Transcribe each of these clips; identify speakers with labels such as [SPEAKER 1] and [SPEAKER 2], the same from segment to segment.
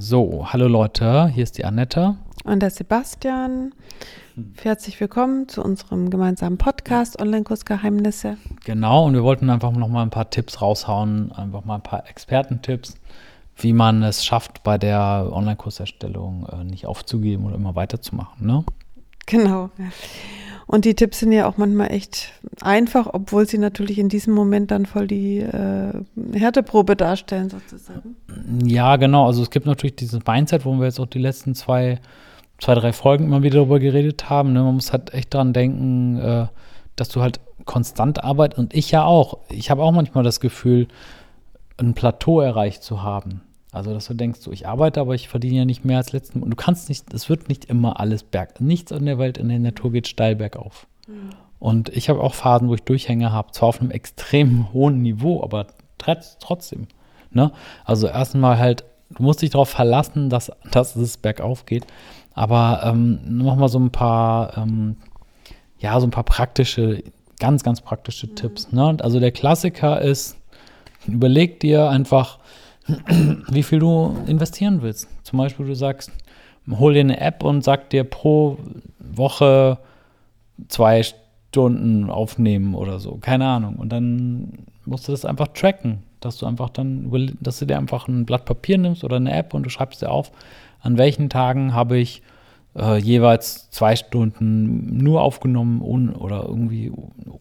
[SPEAKER 1] So, hallo Leute, hier ist die Annette.
[SPEAKER 2] Und der Sebastian. Herzlich willkommen zu unserem gemeinsamen Podcast Online-Kurs Geheimnisse.
[SPEAKER 1] Genau, und wir wollten einfach noch mal ein paar Tipps raushauen, einfach mal ein paar Expertentipps, wie man es schafft, bei der Online-Kurserstellung äh, nicht aufzugeben oder immer weiterzumachen. Ne?
[SPEAKER 2] Genau. Und die Tipps sind ja auch manchmal echt einfach, obwohl sie natürlich in diesem Moment dann voll die äh, Härteprobe darstellen, sozusagen.
[SPEAKER 1] Ja, genau. Also es gibt natürlich dieses Mindset, wo wir jetzt auch die letzten zwei, zwei drei Folgen immer wieder darüber geredet haben. Ne? Man muss halt echt dran denken, äh, dass du halt konstant arbeitest. Und ich ja auch. Ich habe auch manchmal das Gefühl, ein Plateau erreicht zu haben. Also, dass du denkst, so, ich arbeite, aber ich verdiene ja nicht mehr als letzten. Und du kannst nicht, es wird nicht immer alles berg. Nichts in der Welt, in der Natur geht steil bergauf. Mhm. Und ich habe auch Phasen, wo ich Durchhänge habe, zwar auf einem extrem hohen Niveau, aber trotzdem. Ne? Also erstmal halt, du musst dich darauf verlassen, dass, dass es bergauf geht. Aber ähm, nochmal so ein paar, ähm, ja, so ein paar praktische, ganz, ganz praktische mhm. Tipps. Ne? Also der Klassiker ist, überleg dir einfach, wie viel du investieren willst. Zum Beispiel, du sagst, hol dir eine App und sag dir pro Woche zwei Stunden aufnehmen oder so. Keine Ahnung. Und dann musst du das einfach tracken, dass du einfach dann, dass du dir einfach ein Blatt Papier nimmst oder eine App und du schreibst dir auf, an welchen Tagen habe ich äh, jeweils zwei Stunden nur aufgenommen ohne, oder irgendwie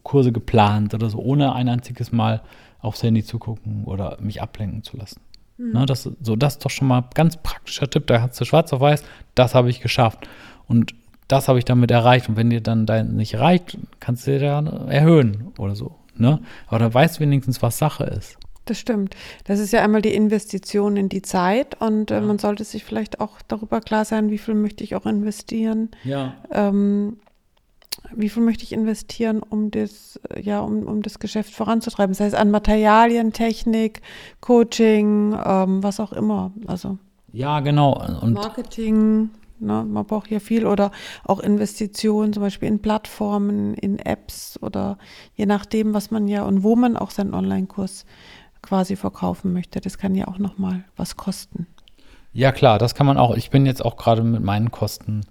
[SPEAKER 1] Kurse geplant oder so, ohne ein einziges Mal aufs Handy zu gucken oder mich ablenken zu lassen. Mhm. Ne, das, so, das ist doch schon mal ein ganz praktischer Tipp. Da hast du schwarz auf weiß, das habe ich geschafft. Und das habe ich damit erreicht. Und wenn dir dann dein nicht reicht, kannst du dir dann erhöhen oder so. Ne? Aber dann weißt du wenigstens, was Sache ist.
[SPEAKER 2] Das stimmt. Das ist ja einmal die Investition in die Zeit und äh, man sollte sich vielleicht auch darüber klar sein, wie viel möchte ich auch investieren.
[SPEAKER 1] Ja.
[SPEAKER 2] Ähm, wie viel möchte ich investieren, um das, ja, um, um das Geschäft voranzutreiben? Das heißt an Materialien, Technik, Coaching, ähm, was auch immer. Also
[SPEAKER 1] ja, genau.
[SPEAKER 2] Und Marketing, ne, man braucht ja viel oder auch Investitionen, zum Beispiel in Plattformen, in Apps oder je nachdem, was man ja und wo man auch seinen Online-Kurs quasi verkaufen möchte. Das kann ja auch nochmal was kosten.
[SPEAKER 1] Ja, klar, das kann man auch. Ich bin jetzt auch gerade mit meinen Kosten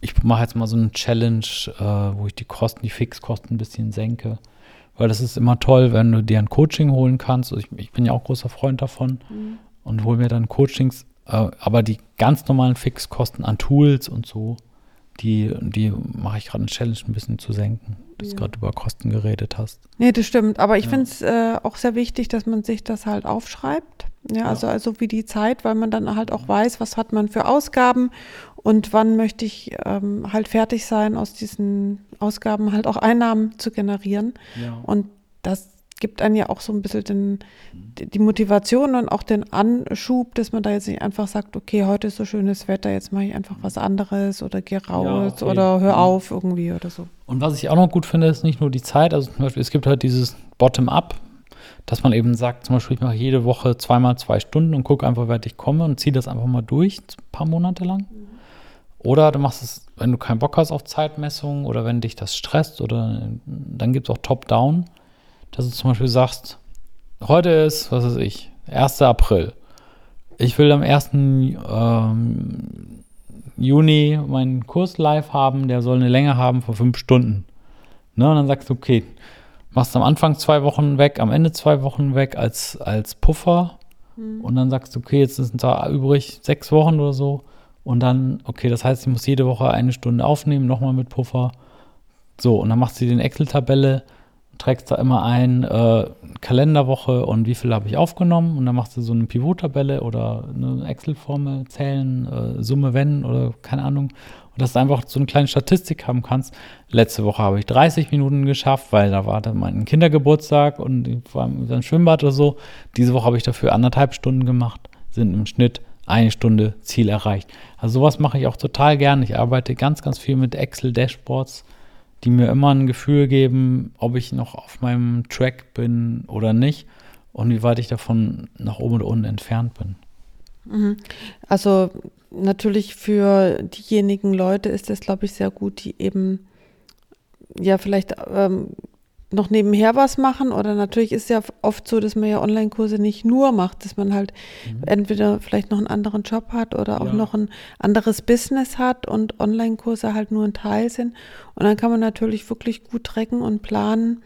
[SPEAKER 1] ich mache jetzt mal so eine Challenge, äh, wo ich die Kosten, die Fixkosten ein bisschen senke. Weil das ist immer toll, wenn du dir ein Coaching holen kannst. Also ich, ich, bin ja auch großer Freund davon mhm. und hole mir dann Coachings, äh, aber die ganz normalen Fixkosten an Tools und so, die, die mache ich gerade eine Challenge ein bisschen zu senken, dass ja. du gerade über Kosten geredet hast.
[SPEAKER 2] Nee, das stimmt. Aber ich ja. finde es äh, auch sehr wichtig, dass man sich das halt aufschreibt. Ja, ja, also, also wie die Zeit, weil man dann halt auch weiß, was hat man für Ausgaben und wann möchte ich ähm, halt fertig sein, aus diesen Ausgaben halt auch Einnahmen zu generieren.
[SPEAKER 1] Ja.
[SPEAKER 2] Und das gibt einen ja auch so ein bisschen den, die Motivation und auch den Anschub, dass man da jetzt nicht einfach sagt, okay, heute ist so schönes Wetter, jetzt mache ich einfach was anderes oder gehe raus ja, okay. oder hör auf irgendwie oder so.
[SPEAKER 1] Und was ich auch noch gut finde, ist nicht nur die Zeit, also zum Beispiel, es gibt halt dieses Bottom-up, dass man eben sagt, zum Beispiel, ich mache jede Woche zweimal zwei Stunden und gucke einfach, wer ich komme und ziehe das einfach mal durch, ein paar Monate lang. Mhm. Oder du machst es, wenn du keinen Bock hast auf Zeitmessungen oder wenn dich das stresst oder dann gibt es auch Top-Down, dass du zum Beispiel sagst, heute ist, was weiß ich, 1. April. Ich will am 1. Ähm, Juni meinen Kurs live haben, der soll eine Länge haben von fünf Stunden. Ne, und dann sagst du, okay, machst am Anfang zwei Wochen weg, am Ende zwei Wochen weg als, als Puffer. Mhm. Und dann sagst du, okay, jetzt sind da übrig sechs Wochen oder so. Und dann, okay, das heißt, ich muss jede Woche eine Stunde aufnehmen, nochmal mit Puffer. So, und dann machst du die Excel-Tabelle, trägst da immer ein äh, Kalenderwoche und wie viel habe ich aufgenommen. Und dann machst du so eine Pivot-Tabelle oder eine Excel-Formel, Zählen, äh, Summe, wenn oder keine Ahnung. Und dass du einfach so eine kleine Statistik haben kannst. Letzte Woche habe ich 30 Minuten geschafft, weil da war dann mein Kindergeburtstag und ich war im Schwimmbad oder so. Diese Woche habe ich dafür anderthalb Stunden gemacht, sind im Schnitt eine Stunde Ziel erreicht. Also sowas mache ich auch total gern. Ich arbeite ganz, ganz viel mit Excel-Dashboards, die mir immer ein Gefühl geben, ob ich noch auf meinem Track bin oder nicht und wie weit ich davon nach oben oder unten entfernt bin.
[SPEAKER 2] Mhm. Also natürlich für diejenigen Leute ist es, glaube ich, sehr gut, die eben ja vielleicht ähm, noch nebenher was machen oder natürlich ist ja oft so, dass man ja Online-Kurse nicht nur macht, dass man halt mhm. entweder vielleicht noch einen anderen Job hat oder auch ja. noch ein anderes Business hat und Online-Kurse halt nur ein Teil sind. Und dann kann man natürlich wirklich gut tracken und planen,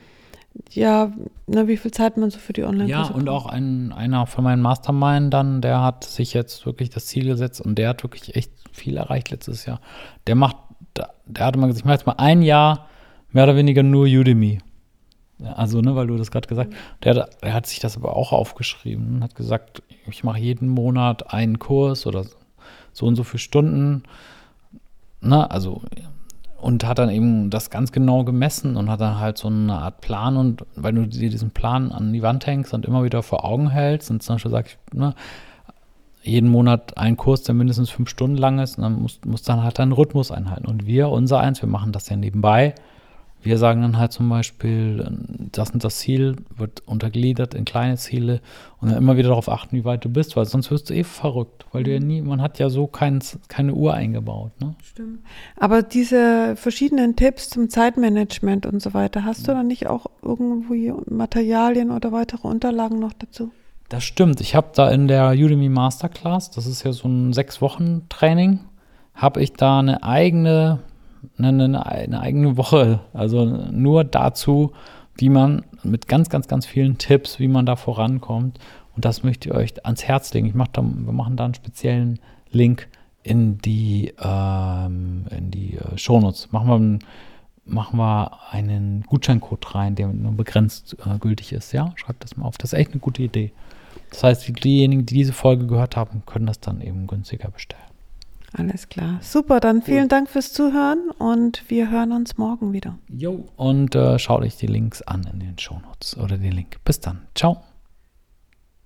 [SPEAKER 2] ja, na, wie viel Zeit man so für die Online-Kurse
[SPEAKER 1] Ja, und auch ein, einer von meinen Mastermind dann, der hat sich jetzt wirklich das Ziel gesetzt und der hat wirklich echt viel erreicht letztes Jahr. Der macht, der hatte mal gesagt, ich mache jetzt mal ein Jahr mehr oder weniger nur Udemy. Also, ne, weil du das gerade gesagt hast, der, der, hat sich das aber auch aufgeschrieben und hat gesagt, ich mache jeden Monat einen Kurs oder so und so viele Stunden. Ne, also, und hat dann eben das ganz genau gemessen und hat dann halt so eine Art Plan und weil du dir diesen Plan an die Wand hängst und immer wieder vor Augen hältst und zum Beispiel sagst, ne, jeden Monat einen Kurs, der mindestens fünf Stunden lang ist, und dann musst, musst dann halt deinen Rhythmus einhalten. Und wir, unser eins, wir machen das ja nebenbei wir sagen dann halt zum Beispiel, das und das Ziel wird untergliedert in kleine Ziele und dann immer wieder darauf achten, wie weit du bist, weil sonst wirst du eh verrückt, weil du ja nie, man hat ja so kein, keine Uhr eingebaut. Ne?
[SPEAKER 2] Stimmt. Aber diese verschiedenen Tipps zum Zeitmanagement und so weiter, hast du dann nicht auch irgendwie Materialien oder weitere Unterlagen noch dazu?
[SPEAKER 1] Das stimmt. Ich habe da in der Udemy Masterclass, das ist ja so ein sechs Wochen Training, habe ich da eine eigene eine, eine eigene Woche, also nur dazu, wie man mit ganz, ganz, ganz vielen Tipps, wie man da vorankommt. Und das möchte ich euch ans Herz legen. Ich mach da, wir machen da einen speziellen Link in die, ähm, in die äh, Shownotes. Machen wir, machen wir einen Gutscheincode rein, der nur begrenzt äh, gültig ist. Ja, schreibt das mal auf. Das ist echt eine gute Idee. Das heißt, diejenigen, die diese Folge gehört haben, können das dann eben günstiger bestellen.
[SPEAKER 2] Alles klar. Super, dann vielen cool. Dank fürs Zuhören und wir hören uns morgen wieder.
[SPEAKER 1] Jo, und äh, schaut euch die Links an in den Shownotes oder den Link. Bis dann. Ciao.